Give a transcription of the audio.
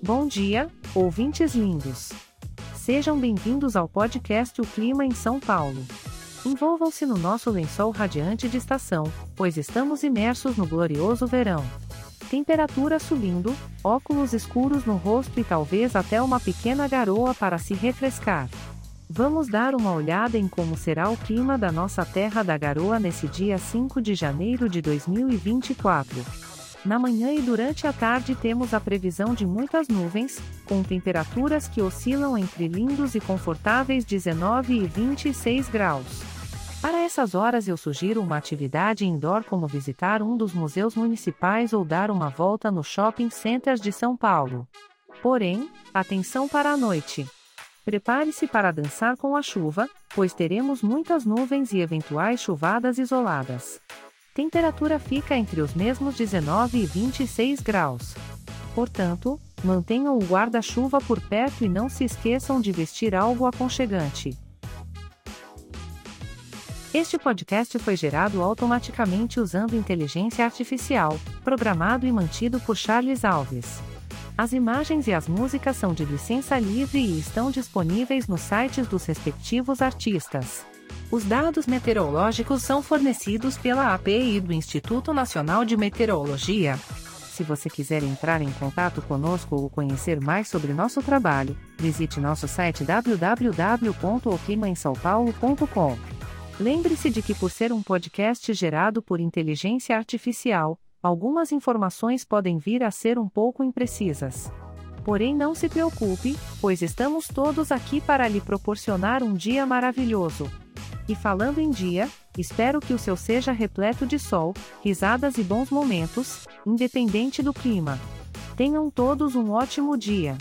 Bom dia, ouvintes lindos. Sejam bem-vindos ao podcast O Clima em São Paulo. Envolvam-se no nosso lençol radiante de estação, pois estamos imersos no glorioso verão. Temperatura subindo, óculos escuros no rosto e talvez até uma pequena garoa para se refrescar. Vamos dar uma olhada em como será o clima da nossa Terra da Garoa nesse dia 5 de janeiro de 2024. Na manhã e durante a tarde temos a previsão de muitas nuvens, com temperaturas que oscilam entre lindos e confortáveis 19 e 26 graus. Para essas horas eu sugiro uma atividade indoor como visitar um dos museus municipais ou dar uma volta no shopping centers de São Paulo. Porém, atenção para a noite. Prepare-se para dançar com a chuva, pois teremos muitas nuvens e eventuais chuvadas isoladas. Temperatura fica entre os mesmos 19 e 26 graus. Portanto, mantenham o guarda-chuva por perto e não se esqueçam de vestir algo aconchegante. Este podcast foi gerado automaticamente usando inteligência artificial, programado e mantido por Charles Alves. As imagens e as músicas são de licença livre e estão disponíveis nos sites dos respectivos artistas. Os dados meteorológicos são fornecidos pela API do Instituto Nacional de Meteorologia. Se você quiser entrar em contato conosco ou conhecer mais sobre nosso trabalho, visite nosso site www.oclimaemsaopaulo.com. Lembre-se de que por ser um podcast gerado por inteligência artificial, algumas informações podem vir a ser um pouco imprecisas. Porém, não se preocupe, pois estamos todos aqui para lhe proporcionar um dia maravilhoso. E falando em dia, espero que o seu seja repleto de sol, risadas e bons momentos, independente do clima. Tenham todos um ótimo dia.